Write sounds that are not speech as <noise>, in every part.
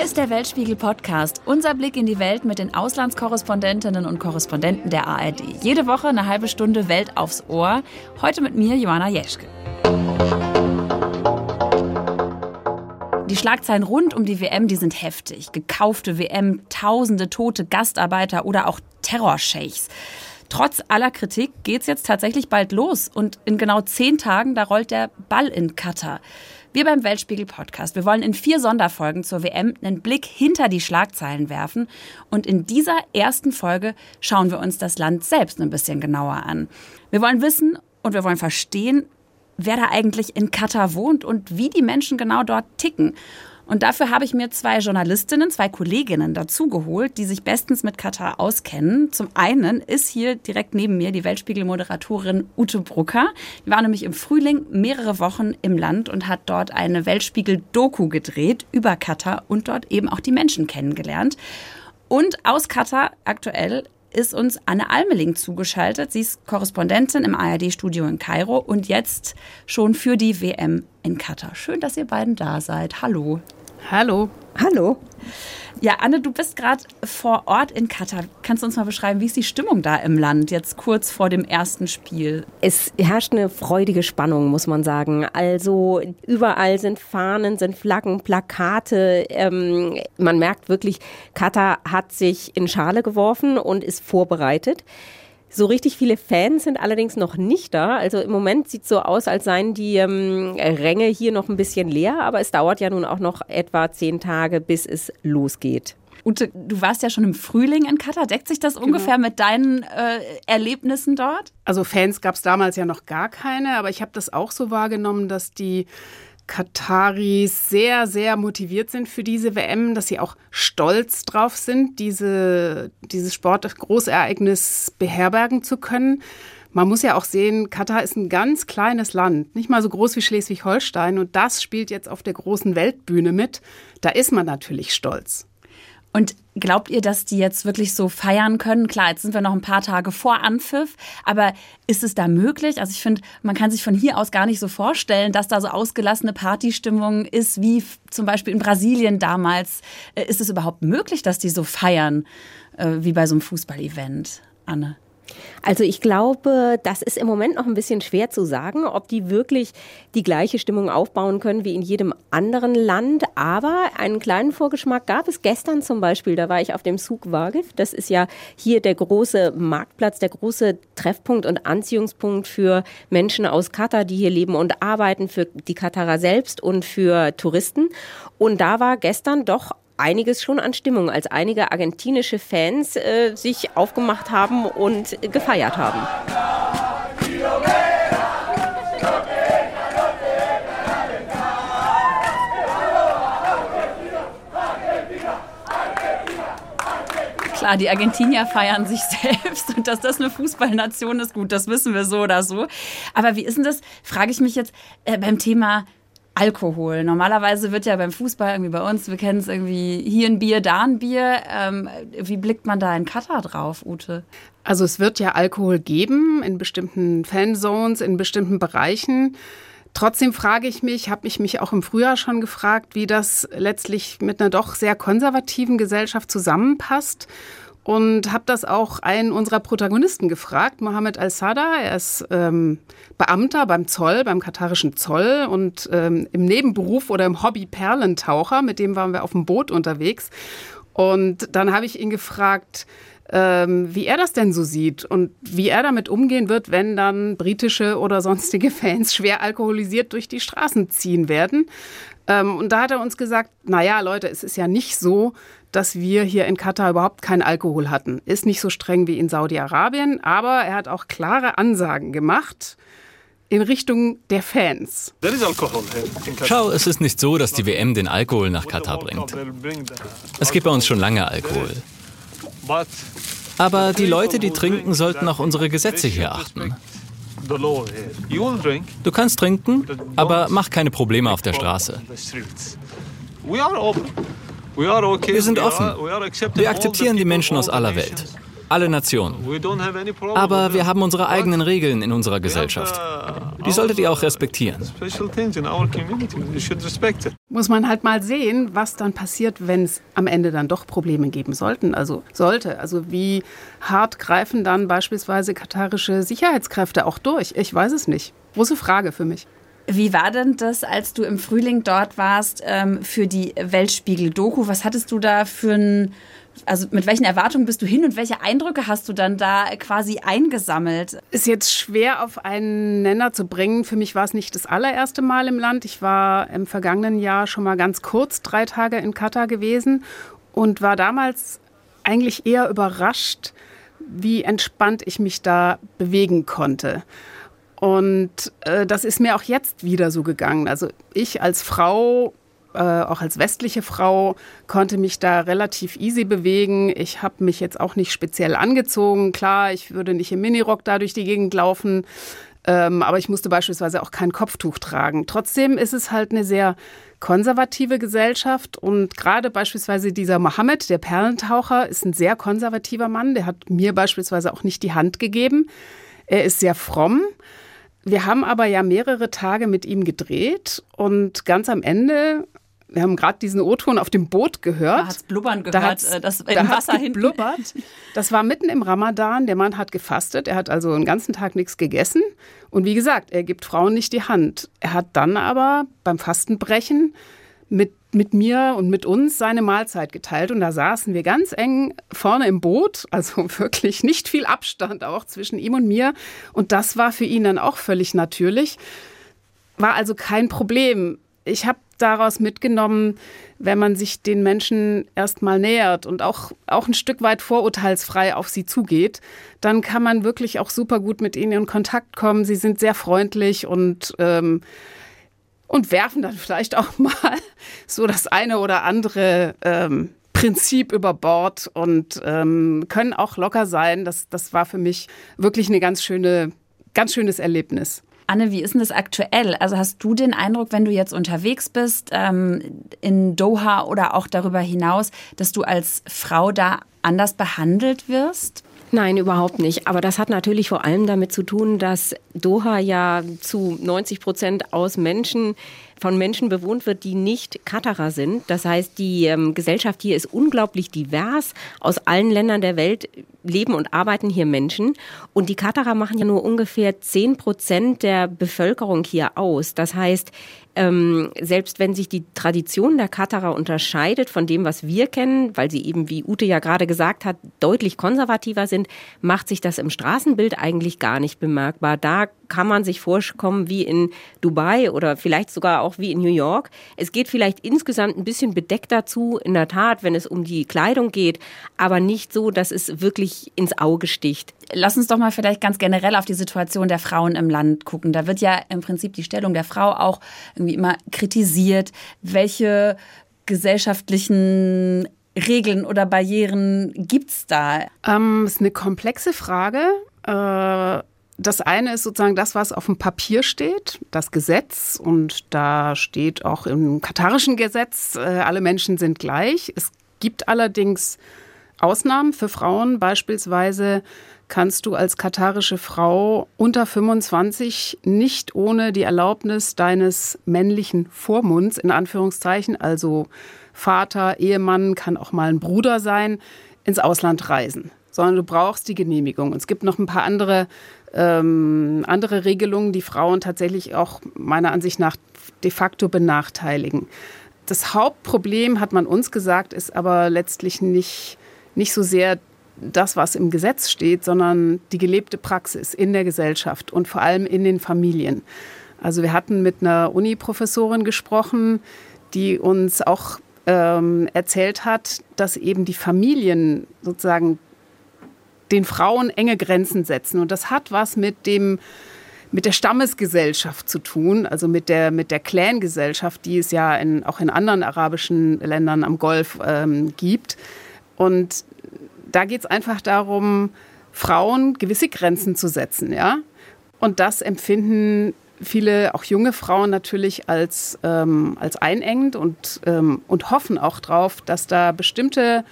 Hier ist der Weltspiegel Podcast, unser Blick in die Welt mit den Auslandskorrespondentinnen und Korrespondenten der ARD. Jede Woche eine halbe Stunde Welt aufs Ohr. Heute mit mir, Joanna Jeschke. Die Schlagzeilen rund um die WM, die sind heftig. Gekaufte WM, tausende tote Gastarbeiter oder auch Terrorscheichs. Trotz aller Kritik geht's jetzt tatsächlich bald los und in genau zehn Tagen, da rollt der Ball in Katar. Wir beim Weltspiegel Podcast, wir wollen in vier Sonderfolgen zur WM einen Blick hinter die Schlagzeilen werfen und in dieser ersten Folge schauen wir uns das Land selbst ein bisschen genauer an. Wir wollen wissen und wir wollen verstehen, wer da eigentlich in Katar wohnt und wie die Menschen genau dort ticken. Und dafür habe ich mir zwei Journalistinnen, zwei Kolleginnen dazugeholt, die sich bestens mit Katar auskennen. Zum einen ist hier direkt neben mir die Weltspiegel-Moderatorin Ute Brucker. Die war nämlich im Frühling mehrere Wochen im Land und hat dort eine Weltspiegel-Doku gedreht über Katar und dort eben auch die Menschen kennengelernt. Und aus Katar aktuell ist uns Anne Almeling zugeschaltet. Sie ist Korrespondentin im ARD-Studio in Kairo und jetzt schon für die WM in Katar. Schön, dass ihr beiden da seid. Hallo. Hallo. Hallo. Ja, Anne, du bist gerade vor Ort in Katar. Kannst du uns mal beschreiben, wie ist die Stimmung da im Land jetzt kurz vor dem ersten Spiel? Es herrscht eine freudige Spannung, muss man sagen. Also überall sind Fahnen, sind Flaggen, Plakate. Ähm, man merkt wirklich, Katar hat sich in Schale geworfen und ist vorbereitet. So richtig viele Fans sind allerdings noch nicht da. Also im Moment sieht es so aus, als seien die ähm, Ränge hier noch ein bisschen leer, aber es dauert ja nun auch noch etwa zehn Tage, bis es losgeht. Ute, du warst ja schon im Frühling in Katar. Deckt sich das genau. ungefähr mit deinen äh, Erlebnissen dort? Also Fans gab es damals ja noch gar keine, aber ich habe das auch so wahrgenommen, dass die Kataris sehr, sehr motiviert sind für diese WM, dass sie auch stolz drauf sind, diese, dieses Sportgroßereignis beherbergen zu können. Man muss ja auch sehen, Katar ist ein ganz kleines Land, nicht mal so groß wie Schleswig-Holstein und das spielt jetzt auf der großen Weltbühne mit. Da ist man natürlich stolz. Und glaubt ihr, dass die jetzt wirklich so feiern können? Klar, jetzt sind wir noch ein paar Tage vor Anpfiff, aber ist es da möglich? Also ich finde, man kann sich von hier aus gar nicht so vorstellen, dass da so ausgelassene Partystimmung ist, wie zum Beispiel in Brasilien damals. Äh, ist es überhaupt möglich, dass die so feiern, äh, wie bei so einem Fußballevent, Anne? Also ich glaube, das ist im Moment noch ein bisschen schwer zu sagen, ob die wirklich die gleiche Stimmung aufbauen können wie in jedem anderen Land. Aber einen kleinen Vorgeschmack gab es gestern zum Beispiel. Da war ich auf dem Zug Wagif. Das ist ja hier der große Marktplatz, der große Treffpunkt und Anziehungspunkt für Menschen aus Katar, die hier leben und arbeiten, für die Katarer selbst und für Touristen. Und da war gestern doch einiges schon an Stimmung, als einige argentinische Fans äh, sich aufgemacht haben und gefeiert haben. Klar, die Argentinier feiern sich <laughs> selbst und dass das eine Fußballnation ist, gut, das wissen wir so oder so. Aber wie ist denn das, frage ich mich jetzt äh, beim Thema Alkohol. Normalerweise wird ja beim Fußball irgendwie bei uns, wir kennen es irgendwie hier ein Bier, da ein Bier. Ähm, wie blickt man da in Katar drauf, Ute? Also es wird ja Alkohol geben in bestimmten Fanzones, in bestimmten Bereichen. Trotzdem frage ich mich, habe ich mich auch im Frühjahr schon gefragt, wie das letztlich mit einer doch sehr konservativen Gesellschaft zusammenpasst und habe das auch einen unserer Protagonisten gefragt, Mohammed Al-Sada. Er ist ähm, Beamter beim Zoll, beim katarischen Zoll und ähm, im Nebenberuf oder im Hobby Perlentaucher. Mit dem waren wir auf dem Boot unterwegs. Und dann habe ich ihn gefragt, ähm, wie er das denn so sieht und wie er damit umgehen wird, wenn dann britische oder sonstige <laughs> Fans schwer alkoholisiert durch die Straßen ziehen werden. Ähm, und da hat er uns gesagt, na ja, Leute, es ist ja nicht so, dass wir hier in Katar überhaupt keinen Alkohol hatten. Ist nicht so streng wie in Saudi-Arabien, aber er hat auch klare Ansagen gemacht in Richtung der Fans. Schau, es ist nicht so, dass die WM den Alkohol nach Katar bringt. Es gibt bei uns schon lange Alkohol. Aber die Leute, die trinken, sollten auch unsere Gesetze hier achten. Du kannst trinken, aber mach keine Probleme auf der Straße. Wir sind offen. Wir akzeptieren die Menschen aus aller Welt. Alle Nationen. Aber wir haben unsere eigenen Regeln in unserer Gesellschaft. Die solltet ihr auch respektieren. Muss man halt mal sehen, was dann passiert, wenn es am Ende dann doch Probleme geben sollten. Also sollte. Also wie hart greifen dann beispielsweise katarische Sicherheitskräfte auch durch? Ich weiß es nicht. Große Frage für mich. Wie war denn das, als du im Frühling dort warst ähm, für die Weltspiegel-Doku? Was hattest du da für ein, also mit welchen Erwartungen bist du hin und welche Eindrücke hast du dann da quasi eingesammelt? Ist jetzt schwer auf einen Nenner zu bringen. Für mich war es nicht das allererste Mal im Land. Ich war im vergangenen Jahr schon mal ganz kurz drei Tage in Katar gewesen und war damals eigentlich eher überrascht, wie entspannt ich mich da bewegen konnte. Und äh, das ist mir auch jetzt wieder so gegangen. Also ich als Frau, äh, auch als westliche Frau, konnte mich da relativ easy bewegen. Ich habe mich jetzt auch nicht speziell angezogen. Klar, ich würde nicht im Minirock da durch die Gegend laufen. Ähm, aber ich musste beispielsweise auch kein Kopftuch tragen. Trotzdem ist es halt eine sehr konservative Gesellschaft und gerade beispielsweise dieser Mohammed, der Perlentaucher, ist ein sehr konservativer Mann. Der hat mir beispielsweise auch nicht die Hand gegeben. Er ist sehr fromm. Wir haben aber ja mehrere Tage mit ihm gedreht und ganz am Ende wir haben gerade diesen O-Ton auf dem Boot gehört. Da hat es blubbern gehört, da äh, das im da Wasser blubbert. Das war mitten im Ramadan. Der Mann hat gefastet. Er hat also den ganzen Tag nichts gegessen. Und wie gesagt, er gibt Frauen nicht die Hand. Er hat dann aber beim Fastenbrechen mit, mit mir und mit uns seine Mahlzeit geteilt. Und da saßen wir ganz eng vorne im Boot, also <laughs> wirklich nicht viel Abstand auch zwischen ihm und mir. Und das war für ihn dann auch völlig natürlich. War also kein Problem. Ich habe daraus mitgenommen, wenn man sich den Menschen erstmal nähert und auch, auch ein Stück weit vorurteilsfrei auf sie zugeht, dann kann man wirklich auch super gut mit ihnen in Kontakt kommen. Sie sind sehr freundlich und ähm, und werfen dann vielleicht auch <laughs> mal so das eine oder andere ähm, Prinzip über Bord und ähm, können auch locker sein. Das, das war für mich wirklich eine ganz schöne, ganz schönes Erlebnis. Anne, wie ist denn das aktuell? Also hast du den Eindruck, wenn du jetzt unterwegs bist ähm, in Doha oder auch darüber hinaus, dass du als Frau da anders behandelt wirst? Nein, überhaupt nicht. Aber das hat natürlich vor allem damit zu tun, dass Doha ja zu 90 Prozent aus Menschen von Menschen bewohnt wird, die nicht Katarer sind. Das heißt, die ähm, Gesellschaft hier ist unglaublich divers. Aus allen Ländern der Welt leben und arbeiten hier Menschen. Und die Katarer machen ja nur ungefähr 10 Prozent der Bevölkerung hier aus. Das heißt, ähm, selbst wenn sich die Tradition der Katarer unterscheidet von dem, was wir kennen, weil sie eben, wie Ute ja gerade gesagt hat, deutlich konservativer sind, macht sich das im Straßenbild eigentlich gar nicht bemerkbar. Da kann man sich vorkommen wie in Dubai oder vielleicht sogar auch wie in New York. Es geht vielleicht insgesamt ein bisschen bedeckt dazu, in der Tat, wenn es um die Kleidung geht, aber nicht so, dass es wirklich ins Auge sticht. Lass uns doch mal vielleicht ganz generell auf die Situation der Frauen im Land gucken. Da wird ja im Prinzip die Stellung der Frau auch irgendwie immer kritisiert. Welche gesellschaftlichen Regeln oder Barrieren gibt es da? Ähm, ist eine komplexe Frage. Äh, das eine ist sozusagen das, was auf dem Papier steht, das Gesetz. Und da steht auch im katarischen Gesetz, äh, alle Menschen sind gleich. Es gibt allerdings Ausnahmen für Frauen. Beispielsweise kannst du als katarische Frau unter 25 nicht ohne die Erlaubnis deines männlichen Vormunds, in Anführungszeichen, also Vater, Ehemann, kann auch mal ein Bruder sein, ins Ausland reisen, sondern du brauchst die Genehmigung. Und es gibt noch ein paar andere, ähm, andere Regelungen, die Frauen tatsächlich auch meiner Ansicht nach de facto benachteiligen. Das Hauptproblem, hat man uns gesagt, ist aber letztlich nicht, nicht so sehr das, was im Gesetz steht, sondern die gelebte Praxis in der Gesellschaft und vor allem in den Familien. Also wir hatten mit einer Uni-Professorin gesprochen, die uns auch ähm, erzählt hat, dass eben die Familien sozusagen den Frauen enge Grenzen setzen. Und das hat was mit dem mit der Stammesgesellschaft zu tun, also mit der, mit der Clan-Gesellschaft, die es ja in, auch in anderen arabischen Ländern am Golf ähm, gibt. Und da geht es einfach darum, Frauen gewisse Grenzen zu setzen, ja. Und das empfinden viele, auch junge Frauen natürlich als, ähm, als einengend und, ähm, und hoffen auch drauf, dass da bestimmte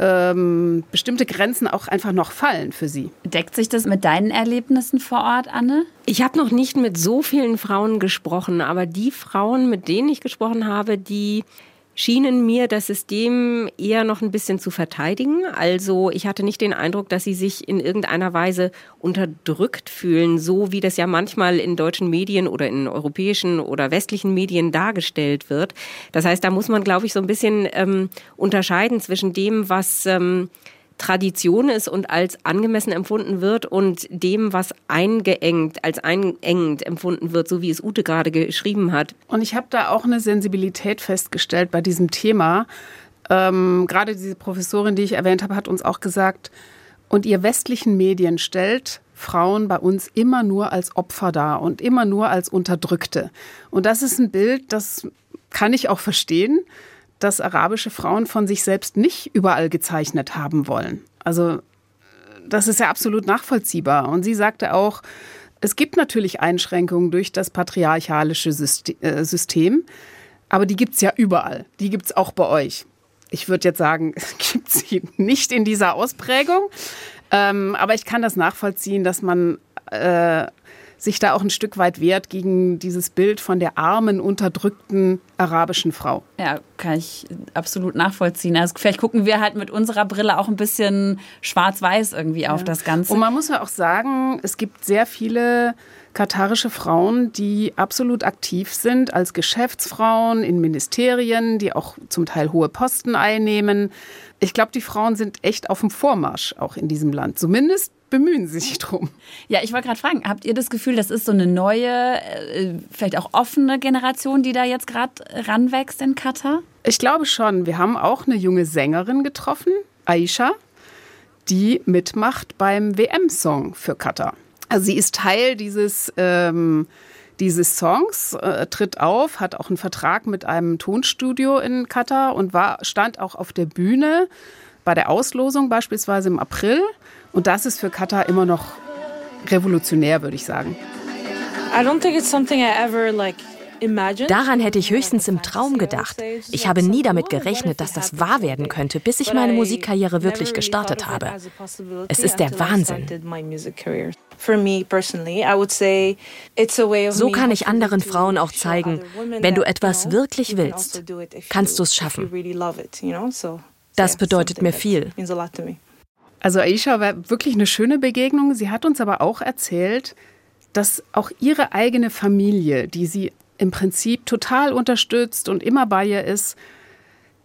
ähm, bestimmte Grenzen auch einfach noch fallen für sie. Deckt sich das mit deinen Erlebnissen vor Ort, Anne? Ich habe noch nicht mit so vielen Frauen gesprochen, aber die Frauen, mit denen ich gesprochen habe, die schienen mir das System eher noch ein bisschen zu verteidigen. Also ich hatte nicht den Eindruck, dass sie sich in irgendeiner Weise unterdrückt fühlen, so wie das ja manchmal in deutschen Medien oder in europäischen oder westlichen Medien dargestellt wird. Das heißt, da muss man, glaube ich, so ein bisschen ähm, unterscheiden zwischen dem, was ähm, Tradition ist und als angemessen empfunden wird und dem, was eingeengt, als einengend empfunden wird, so wie es Ute gerade geschrieben hat. Und ich habe da auch eine Sensibilität festgestellt bei diesem Thema. Ähm, gerade diese Professorin, die ich erwähnt habe, hat uns auch gesagt, und ihr westlichen Medien stellt Frauen bei uns immer nur als Opfer dar und immer nur als Unterdrückte. Und das ist ein Bild, das kann ich auch verstehen dass arabische Frauen von sich selbst nicht überall gezeichnet haben wollen. Also das ist ja absolut nachvollziehbar. Und sie sagte auch, es gibt natürlich Einschränkungen durch das patriarchalische äh, System, aber die gibt es ja überall. Die gibt es auch bei euch. Ich würde jetzt sagen, <laughs> es gibt sie nicht in dieser Ausprägung. Ähm, aber ich kann das nachvollziehen, dass man äh, sich da auch ein Stück weit wehrt gegen dieses Bild von der armen, unterdrückten arabischen Frau. Ja, kann ich absolut nachvollziehen. Also vielleicht gucken wir halt mit unserer Brille auch ein bisschen schwarz-weiß irgendwie auf das Ganze. Und man muss ja auch sagen, es gibt sehr viele katarische Frauen, die absolut aktiv sind als Geschäftsfrauen in Ministerien, die auch zum Teil hohe Posten einnehmen. Ich glaube, die Frauen sind echt auf dem Vormarsch auch in diesem Land. Zumindest bemühen Sie sich drum. Ja, ich wollte gerade fragen, habt ihr das Gefühl, das ist so eine neue, äh, vielleicht auch offene Generation, die da jetzt gerade ranwächst in Katar? Ich glaube schon. Wir haben auch eine junge Sängerin getroffen, Aisha, die mitmacht beim WM-Song für Katar. Also sie ist Teil dieses, ähm, dieses Songs, äh, tritt auf, hat auch einen Vertrag mit einem Tonstudio in Katar und war, stand auch auf der Bühne bei der Auslosung beispielsweise im April und das ist für Katar immer noch revolutionär, würde ich sagen. I don't think it's something I ever like Daran hätte ich höchstens im Traum gedacht. Ich habe nie damit gerechnet, dass das wahr werden könnte, bis ich meine Musikkarriere wirklich gestartet habe. Es ist der Wahnsinn. So kann ich anderen Frauen auch zeigen, wenn du etwas wirklich willst, kannst du es schaffen. Das bedeutet mir viel. Also Aisha war wirklich eine schöne Begegnung. Sie hat uns aber auch erzählt, dass auch ihre eigene Familie, die sie im Prinzip total unterstützt und immer bei ihr ist,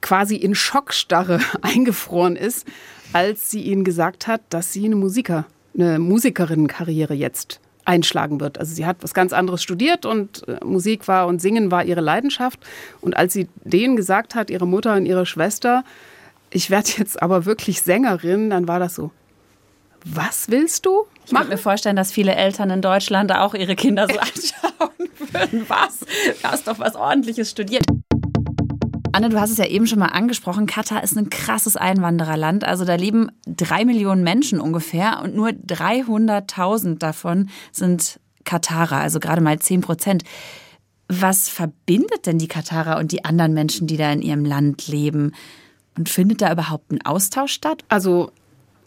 quasi in Schockstarre <laughs> eingefroren ist, als sie ihnen gesagt hat, dass sie eine Musiker, eine Musikerinnenkarriere jetzt einschlagen wird. Also sie hat was ganz anderes studiert und äh, Musik war und Singen war ihre Leidenschaft. Und als sie denen gesagt hat, ihre Mutter und ihre Schwester, ich werde jetzt aber wirklich Sängerin, dann war das so. Was willst du? Ich kann mir vorstellen, dass viele Eltern in Deutschland auch ihre Kinder so <laughs> anschauen würden. Was? Du hast doch was Ordentliches studiert. Anne, du hast es ja eben schon mal angesprochen. Katar ist ein krasses Einwandererland. Also da leben drei Millionen Menschen ungefähr und nur 300.000 davon sind Katarer, also gerade mal 10 Prozent. Was verbindet denn die Katarer und die anderen Menschen, die da in ihrem Land leben? Und findet da überhaupt ein Austausch statt? Also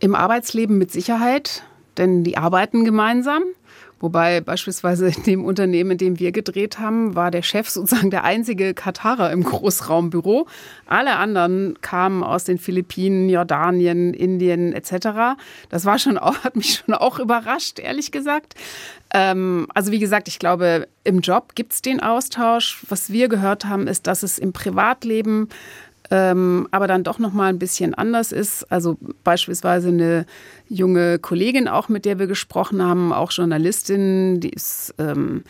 im Arbeitsleben mit Sicherheit, denn die arbeiten gemeinsam. Wobei beispielsweise in dem Unternehmen, in dem wir gedreht haben, war der Chef sozusagen der einzige Katarer im Großraumbüro. Alle anderen kamen aus den Philippinen, Jordanien, Indien etc. Das war schon auch, hat mich schon auch überrascht, ehrlich gesagt. Ähm, also wie gesagt, ich glaube, im Job gibt es den Austausch. Was wir gehört haben, ist, dass es im Privatleben ähm, aber dann doch noch mal ein bisschen anders ist. Also beispielsweise eine junge Kollegin auch, mit der wir gesprochen haben, auch Journalistin, die ist ähm,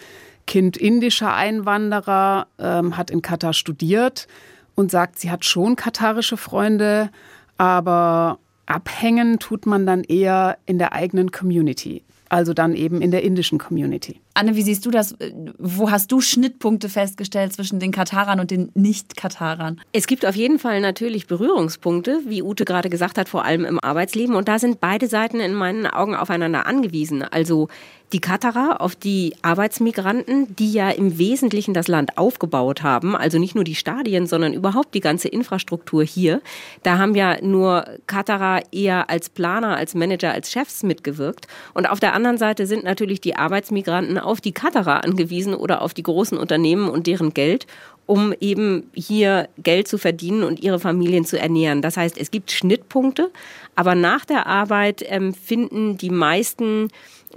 Kind indischer Einwanderer, ähm, hat in Katar studiert und sagt, sie hat schon katarische Freunde, aber abhängen tut man dann eher in der eigenen Community, also dann eben in der indischen Community. Anne, wie siehst du das? Wo hast du Schnittpunkte festgestellt zwischen den Katarern und den Nicht-Katarern? Es gibt auf jeden Fall natürlich Berührungspunkte, wie Ute gerade gesagt hat, vor allem im Arbeitsleben. Und da sind beide Seiten in meinen Augen aufeinander angewiesen. Also die Katarer auf die Arbeitsmigranten, die ja im Wesentlichen das Land aufgebaut haben, also nicht nur die Stadien, sondern überhaupt die ganze Infrastruktur hier. Da haben ja nur Katarer eher als Planer, als Manager, als Chefs mitgewirkt. Und auf der anderen Seite sind natürlich die Arbeitsmigranten auf die Katarer angewiesen oder auf die großen Unternehmen und deren Geld um eben hier Geld zu verdienen und ihre Familien zu ernähren. Das heißt, es gibt Schnittpunkte, aber nach der Arbeit ähm, finden die meisten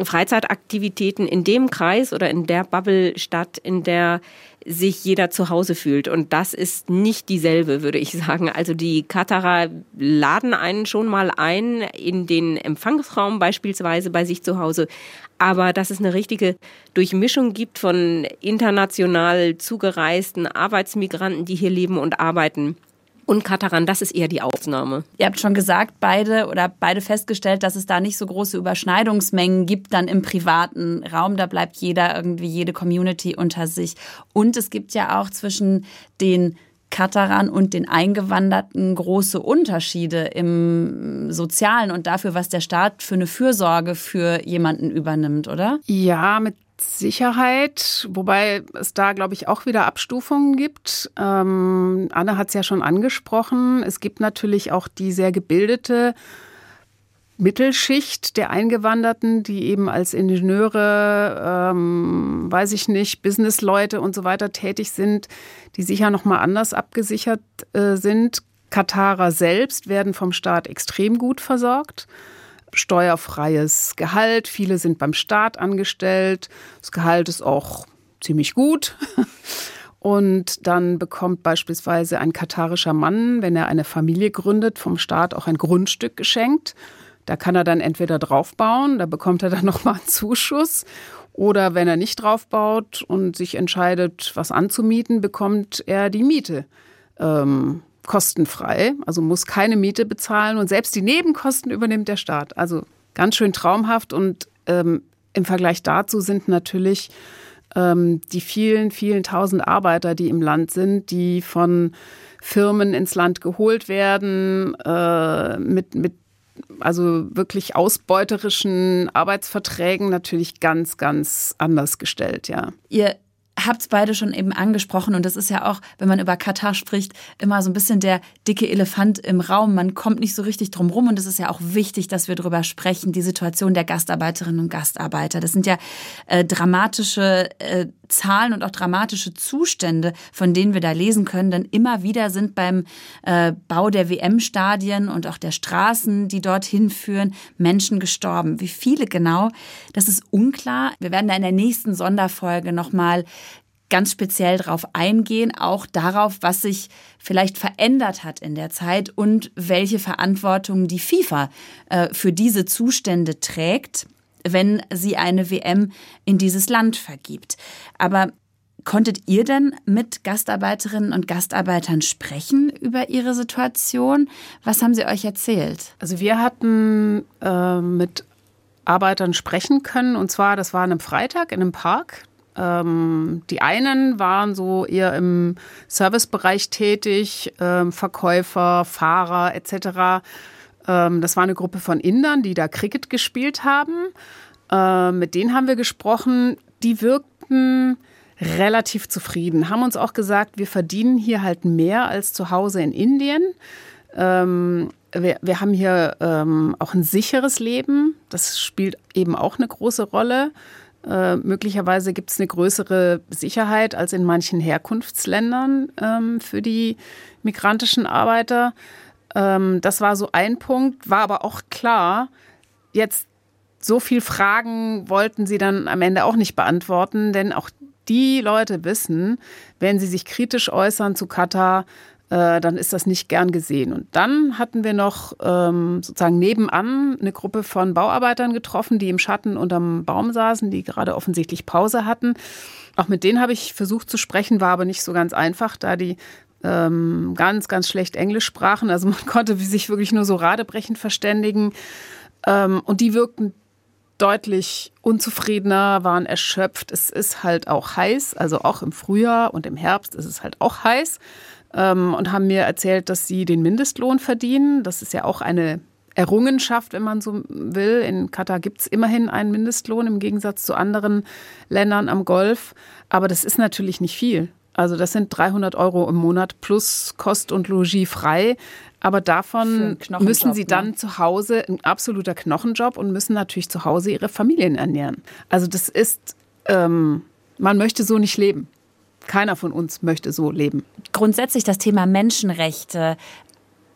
Freizeitaktivitäten in dem Kreis oder in der Bubble statt, in der sich jeder zu Hause fühlt. Und das ist nicht dieselbe, würde ich sagen. Also die Katarer laden einen schon mal ein in den Empfangsraum beispielsweise bei sich zu Hause. Aber dass es eine richtige Durchmischung gibt von international zugereisten Arbeitsmigranten, die hier leben und arbeiten, und Kataran, das ist eher die Ausnahme. Ihr habt schon gesagt, beide oder beide festgestellt, dass es da nicht so große Überschneidungsmengen gibt dann im privaten Raum. Da bleibt jeder irgendwie, jede Community unter sich. Und es gibt ja auch zwischen den Kataran und den Eingewanderten große Unterschiede im Sozialen und dafür, was der Staat für eine Fürsorge für jemanden übernimmt, oder? Ja, mit Sicherheit, wobei es da, glaube ich, auch wieder Abstufungen gibt. Ähm, Anne hat es ja schon angesprochen. Es gibt natürlich auch die sehr gebildete Mittelschicht der Eingewanderten, die eben als Ingenieure, ähm, weiß ich nicht, Businessleute und so weiter tätig sind, die sicher noch mal anders abgesichert äh, sind. Katarer selbst werden vom Staat extrem gut versorgt steuerfreies Gehalt. Viele sind beim Staat angestellt. Das Gehalt ist auch ziemlich gut. <laughs> Und dann bekommt beispielsweise ein katarischer Mann, wenn er eine Familie gründet, vom Staat auch ein Grundstück geschenkt. Da kann er dann entweder draufbauen, da bekommt er dann <laughs> nochmal einen Zuschuss. Oder wenn er nicht draufbaut und sich entscheidet, was anzumieten, bekommt er die Miete ähm, kostenfrei, also muss keine Miete bezahlen und selbst die Nebenkosten übernimmt der Staat. Also ganz schön traumhaft und ähm, im Vergleich dazu sind natürlich ähm, die vielen, vielen tausend Arbeiter, die im Land sind, die von Firmen ins Land geholt werden, äh, mit, mit also wirklich ausbeuterischen Arbeitsverträgen natürlich ganz, ganz anders gestellt, ja. Ihr habt es beide schon eben angesprochen und das ist ja auch, wenn man über Katar spricht, immer so ein bisschen der dicke Elefant im Raum. Man kommt nicht so richtig drum rum und es ist ja auch wichtig, dass wir darüber sprechen, die Situation der Gastarbeiterinnen und Gastarbeiter. Das sind ja äh, dramatische äh, Zahlen und auch dramatische Zustände, von denen wir da lesen können. Denn immer wieder sind beim äh, Bau der WM-Stadien und auch der Straßen, die dorthin führen, Menschen gestorben. Wie viele genau, das ist unklar. Wir werden da in der nächsten Sonderfolge nochmal ganz speziell darauf eingehen, auch darauf, was sich vielleicht verändert hat in der Zeit und welche Verantwortung die FIFA äh, für diese Zustände trägt wenn sie eine WM in dieses Land vergibt. Aber Konntet ihr denn mit Gastarbeiterinnen und Gastarbeitern sprechen über ihre Situation? Was haben sie euch erzählt? Also wir hatten äh, mit Arbeitern sprechen können und zwar, das war an einem Freitag in einem Park. Ähm, die einen waren so eher im Servicebereich tätig, äh, Verkäufer, Fahrer etc. Ähm, das war eine Gruppe von Indern, die da Cricket gespielt haben. Äh, mit denen haben wir gesprochen. Die wirkten relativ zufrieden, haben uns auch gesagt, wir verdienen hier halt mehr als zu Hause in Indien. Ähm, wir, wir, haben hier ähm, auch ein sicheres Leben. Das spielt eben auch eine große Rolle. Äh, möglicherweise gibt es eine größere Sicherheit als in manchen Herkunftsländern ähm, für die migrantischen Arbeiter. Ähm, das war so ein Punkt, war aber auch klar, jetzt so viel Fragen wollten sie dann am Ende auch nicht beantworten, denn auch die Leute wissen, wenn sie sich kritisch äußern zu Katar, äh, dann ist das nicht gern gesehen. Und dann hatten wir noch ähm, sozusagen nebenan eine Gruppe von Bauarbeitern getroffen, die im Schatten unterm Baum saßen, die gerade offensichtlich Pause hatten. Auch mit denen habe ich versucht zu sprechen, war aber nicht so ganz einfach, da die ähm, ganz, ganz schlecht Englisch sprachen. Also man <laughs> konnte sich wirklich nur so radebrechend verständigen. Ähm, und die wirkten deutlich unzufriedener, waren erschöpft. Es ist halt auch heiß, also auch im Frühjahr und im Herbst ist es halt auch heiß. Ähm, und haben mir erzählt, dass sie den Mindestlohn verdienen. Das ist ja auch eine Errungenschaft, wenn man so will. In Katar gibt es immerhin einen Mindestlohn im Gegensatz zu anderen Ländern am Golf. Aber das ist natürlich nicht viel. Also das sind 300 Euro im Monat plus Kost und Logis frei. Aber davon müssen sie dann ne? zu Hause, ein absoluter Knochenjob und müssen natürlich zu Hause ihre Familien ernähren. Also das ist, ähm, man möchte so nicht leben. Keiner von uns möchte so leben. Grundsätzlich das Thema Menschenrechte.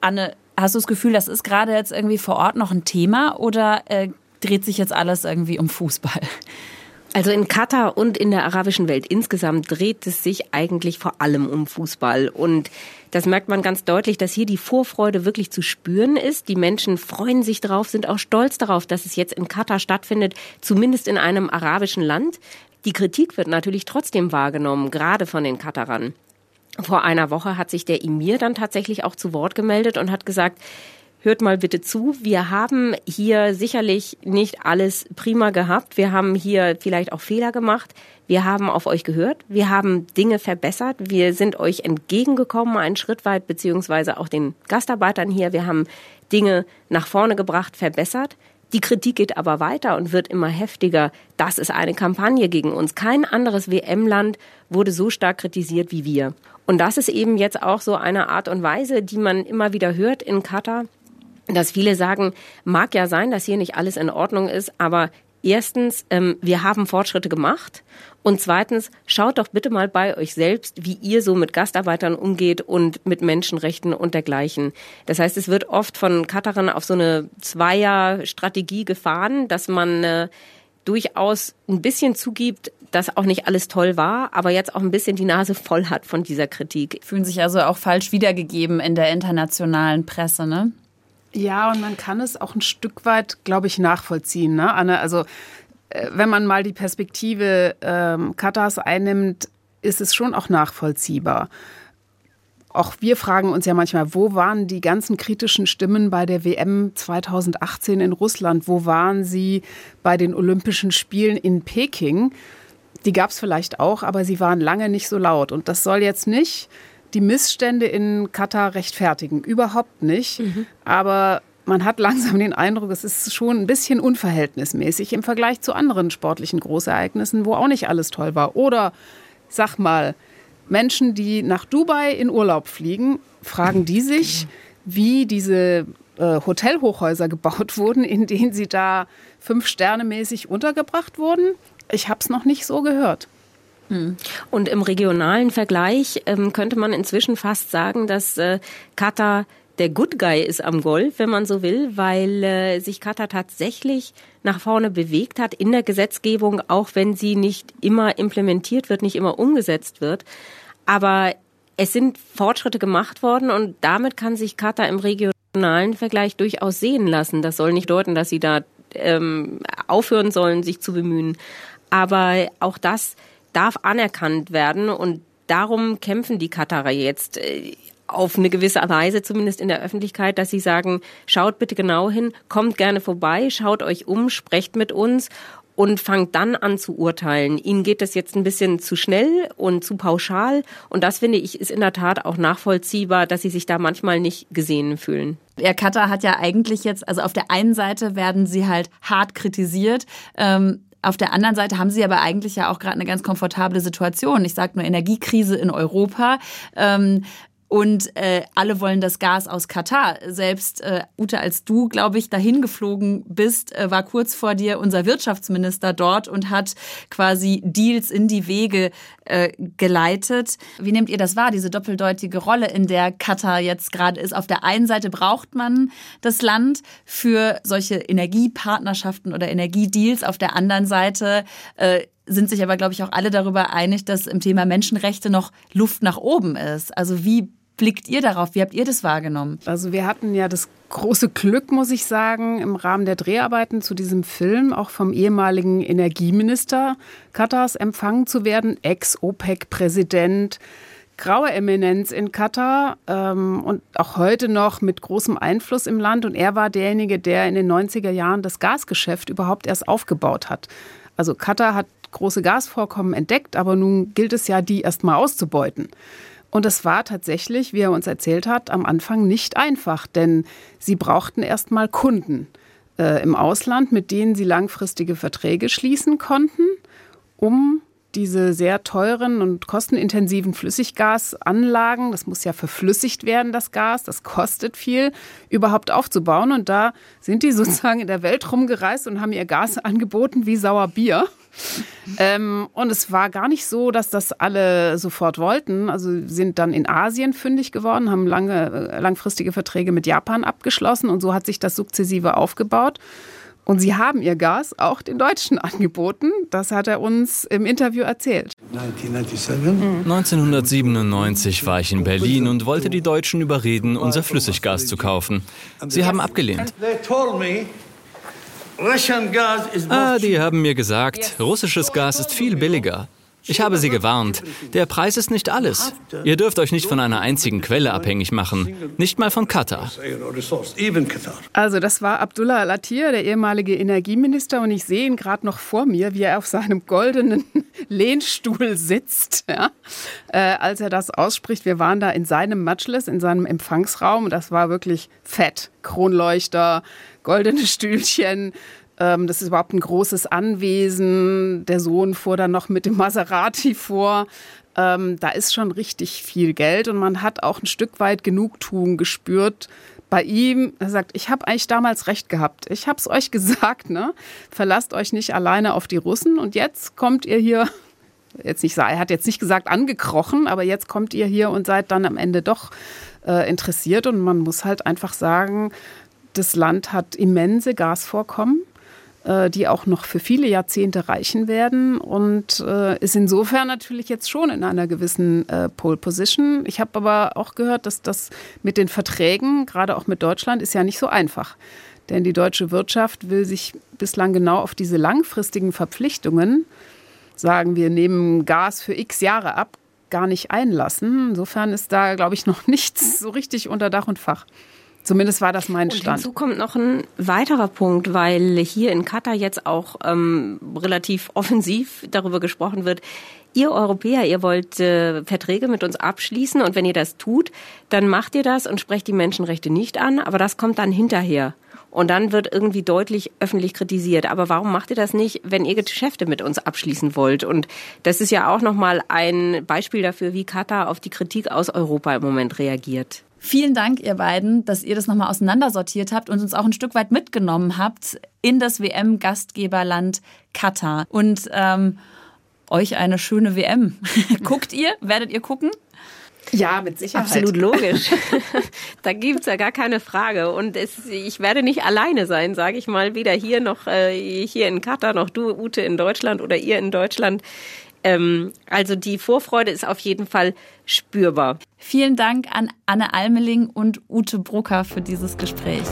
Anne, hast du das Gefühl, das ist gerade jetzt irgendwie vor Ort noch ein Thema oder äh, dreht sich jetzt alles irgendwie um Fußball? Also in Katar und in der arabischen Welt insgesamt dreht es sich eigentlich vor allem um Fußball. Und das merkt man ganz deutlich, dass hier die Vorfreude wirklich zu spüren ist. Die Menschen freuen sich darauf, sind auch stolz darauf, dass es jetzt in Katar stattfindet, zumindest in einem arabischen Land. Die Kritik wird natürlich trotzdem wahrgenommen, gerade von den Katarern. Vor einer Woche hat sich der Emir dann tatsächlich auch zu Wort gemeldet und hat gesagt, hört mal bitte zu. Wir haben hier sicherlich nicht alles prima gehabt. Wir haben hier vielleicht auch Fehler gemacht. Wir haben auf euch gehört. Wir haben Dinge verbessert. Wir sind euch entgegengekommen, einen Schritt weit, beziehungsweise auch den Gastarbeitern hier. Wir haben Dinge nach vorne gebracht, verbessert. Die Kritik geht aber weiter und wird immer heftiger. Das ist eine Kampagne gegen uns. Kein anderes WM-Land wurde so stark kritisiert wie wir. Und das ist eben jetzt auch so eine Art und Weise, die man immer wieder hört in Katar dass viele sagen, mag ja sein, dass hier nicht alles in Ordnung ist, aber erstens, ähm, wir haben Fortschritte gemacht und zweitens, schaut doch bitte mal bei euch selbst, wie ihr so mit Gastarbeitern umgeht und mit Menschenrechten und dergleichen. Das heißt, es wird oft von Katarern auf so eine Zweier-Strategie gefahren, dass man äh, durchaus ein bisschen zugibt, dass auch nicht alles toll war, aber jetzt auch ein bisschen die Nase voll hat von dieser Kritik. Fühlen sich also auch falsch wiedergegeben in der internationalen Presse, ne? Ja, und man kann es auch ein Stück weit, glaube ich, nachvollziehen. Ne, Anne? Also äh, wenn man mal die Perspektive ähm, Katars einnimmt, ist es schon auch nachvollziehbar. Auch wir fragen uns ja manchmal, wo waren die ganzen kritischen Stimmen bei der WM 2018 in Russland? Wo waren sie bei den Olympischen Spielen in Peking? Die gab es vielleicht auch, aber sie waren lange nicht so laut. Und das soll jetzt nicht die Missstände in Katar rechtfertigen. Überhaupt nicht. Mhm. Aber man hat langsam den Eindruck, es ist schon ein bisschen unverhältnismäßig im Vergleich zu anderen sportlichen Großereignissen, wo auch nicht alles toll war. Oder sag mal, Menschen, die nach Dubai in Urlaub fliegen, fragen die sich, wie diese äh, Hotelhochhäuser gebaut <laughs> wurden, in denen sie da fünf Sterne mäßig untergebracht wurden. Ich habe es noch nicht so gehört. Hm. Und im regionalen Vergleich ähm, könnte man inzwischen fast sagen, dass äh, Katar der Good Guy ist am Golf, wenn man so will, weil äh, sich Katar tatsächlich nach vorne bewegt hat in der Gesetzgebung, auch wenn sie nicht immer implementiert wird, nicht immer umgesetzt wird. Aber es sind Fortschritte gemacht worden und damit kann sich Katar im regionalen Vergleich durchaus sehen lassen. Das soll nicht deuten, dass sie da ähm, aufhören sollen, sich zu bemühen. Aber auch das darf anerkannt werden und darum kämpfen die Katarer jetzt äh, auf eine gewisse Weise, zumindest in der Öffentlichkeit, dass sie sagen, schaut bitte genau hin, kommt gerne vorbei, schaut euch um, sprecht mit uns und fangt dann an zu urteilen. Ihnen geht das jetzt ein bisschen zu schnell und zu pauschal. Und das finde ich ist in der Tat auch nachvollziehbar, dass sie sich da manchmal nicht gesehen fühlen. Ja, Katar hat ja eigentlich jetzt, also auf der einen Seite werden sie halt hart kritisiert. Ähm, auf der anderen Seite haben sie aber eigentlich ja auch gerade eine ganz komfortable Situation. Ich sage nur Energiekrise in Europa. Ähm, und äh, alle wollen das Gas aus Katar. Selbst äh, Ute, als du, glaube ich, dahin geflogen bist, äh, war kurz vor dir unser Wirtschaftsminister dort und hat quasi Deals in die Wege äh, geleitet. Wie nehmt ihr das wahr, diese doppeldeutige Rolle, in der Katar jetzt gerade ist? Auf der einen Seite braucht man das Land für solche Energiepartnerschaften oder Energiedeals. Auf der anderen Seite äh, sind sich aber, glaube ich, auch alle darüber einig, dass im Thema Menschenrechte noch Luft nach oben ist. Also wie blickt ihr darauf? Wie habt ihr das wahrgenommen? Also wir hatten ja das große Glück, muss ich sagen, im Rahmen der Dreharbeiten zu diesem Film auch vom ehemaligen Energieminister Katars empfangen zu werden, Ex-OPEC-Präsident, graue Eminenz in Katar ähm, und auch heute noch mit großem Einfluss im Land. Und er war derjenige, der in den 90er Jahren das Gasgeschäft überhaupt erst aufgebaut hat. Also Katar hat große Gasvorkommen entdeckt, aber nun gilt es ja, die erst mal auszubeuten. Und es war tatsächlich, wie er uns erzählt hat, am Anfang nicht einfach, denn sie brauchten erst mal Kunden äh, im Ausland, mit denen sie langfristige Verträge schließen konnten, um diese sehr teuren und kostenintensiven Flüssiggasanlagen, das muss ja verflüssigt werden, das Gas, das kostet viel, überhaupt aufzubauen. Und da sind die <laughs> sozusagen in der Welt rumgereist und haben ihr Gas angeboten wie sauer Bier. Ähm, und es war gar nicht so, dass das alle sofort wollten. Also sind dann in Asien fündig geworden, haben lange, äh, langfristige Verträge mit Japan abgeschlossen und so hat sich das sukzessive aufgebaut. Und sie haben ihr Gas auch den Deutschen <laughs> angeboten. Das hat er uns im Interview erzählt. 1997 war ich in Berlin und wollte die Deutschen überreden, unser Flüssiggas zu kaufen. Sie haben abgelehnt. Ah, die haben mir gesagt, russisches Gas ist viel billiger. Ich habe Sie gewarnt. Der Preis ist nicht alles. Ihr dürft euch nicht von einer einzigen Quelle abhängig machen. Nicht mal von Katar. Also das war Abdullah Al-Attir, der ehemalige Energieminister. Und ich sehe ihn gerade noch vor mir, wie er auf seinem goldenen <laughs> Lehnstuhl sitzt, ja, äh, als er das ausspricht. Wir waren da in seinem Matchless, in seinem Empfangsraum. Und das war wirklich fett. Kronleuchter, goldene Stühlchen, ähm, das ist überhaupt ein großes Anwesen. Der Sohn fuhr dann noch mit dem Maserati vor. Ähm, da ist schon richtig viel Geld und man hat auch ein Stück weit Genugtuung gespürt. Bei ihm, er sagt, ich habe eigentlich damals recht gehabt. Ich habe es euch <laughs> gesagt, ne? Verlasst euch nicht alleine auf die Russen und jetzt kommt ihr hier jetzt nicht er hat jetzt nicht gesagt angekrochen, aber jetzt kommt ihr hier und seid dann am Ende doch äh, interessiert und man muss halt einfach sagen, das Land hat immense Gasvorkommen. Äh, die auch noch für viele Jahrzehnte reichen werden und äh, ist insofern natürlich jetzt schon in einer gewissen äh, Pole Position. Ich habe aber auch gehört, dass das mit den Verträgen, gerade auch mit Deutschland, ist ja nicht so einfach. Denn die deutsche Wirtschaft will sich bislang genau auf diese langfristigen Verpflichtungen, sagen wir nehmen Gas für x Jahre ab, gar nicht einlassen. Insofern ist da, glaube ich, noch <laughs> nichts so richtig unter Dach und Fach. Zumindest war das mein Stand. Und hinzu kommt noch ein weiterer Punkt, weil hier in Katar jetzt auch ähm, relativ <laughs> offensiv darüber gesprochen wird, ihr Europäer, ihr wollt äh, Verträge mit uns abschließen und wenn ihr das tut, dann macht ihr das und sprecht die Menschenrechte nicht an, aber das kommt dann hinterher. Und dann wird irgendwie deutlich öffentlich kritisiert. Aber warum macht ihr das nicht, wenn ihr Geschäfte mit uns abschließen wollt? Und das ist ja auch nochmal ein Beispiel dafür, wie Katar auf die Kritik aus Europa im Moment reagiert. Vielen Dank, ihr beiden, dass ihr das nochmal auseinandersortiert habt und uns auch ein Stück weit mitgenommen habt in das WM-Gastgeberland Katar. Und ähm, euch eine schöne WM. <laughs> Guckt ihr? Werdet ihr gucken? Ja, mit Sicherheit. Absolut logisch. <laughs> da gibt's ja gar keine Frage. Und es, ich werde nicht alleine sein, sage ich mal. Weder hier noch äh, hier in Katar, noch du, Ute, in Deutschland oder ihr in Deutschland. Ähm, also die Vorfreude ist auf jeden Fall spürbar. Vielen Dank an Anne Almeling und Ute Brucker für dieses Gespräch.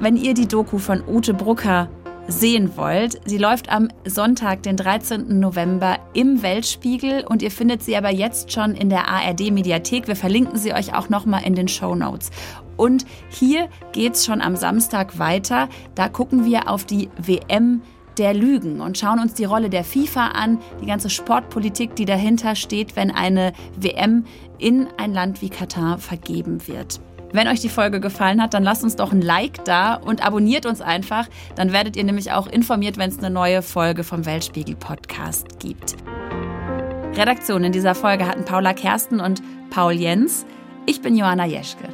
Wenn ihr die Doku von Ute Brucker sehen wollt, sie läuft am Sonntag, den 13. November im Weltspiegel und ihr findet sie aber jetzt schon in der ARD Mediathek. Wir verlinken sie euch auch nochmal in den Show Notes. Und hier geht's schon am Samstag weiter. Da gucken wir auf die WM der Lügen und schauen uns die Rolle der FIFA an, die ganze Sportpolitik, die dahinter steht, wenn eine WM in ein Land wie Katar vergeben wird. Wenn euch die Folge gefallen hat, dann lasst uns doch ein Like da und abonniert uns einfach. Dann werdet ihr nämlich auch informiert, wenn es eine neue Folge vom Weltspiegel Podcast gibt. Redaktion in dieser Folge hatten Paula Kersten und Paul Jens. Ich bin Johanna Jeschke.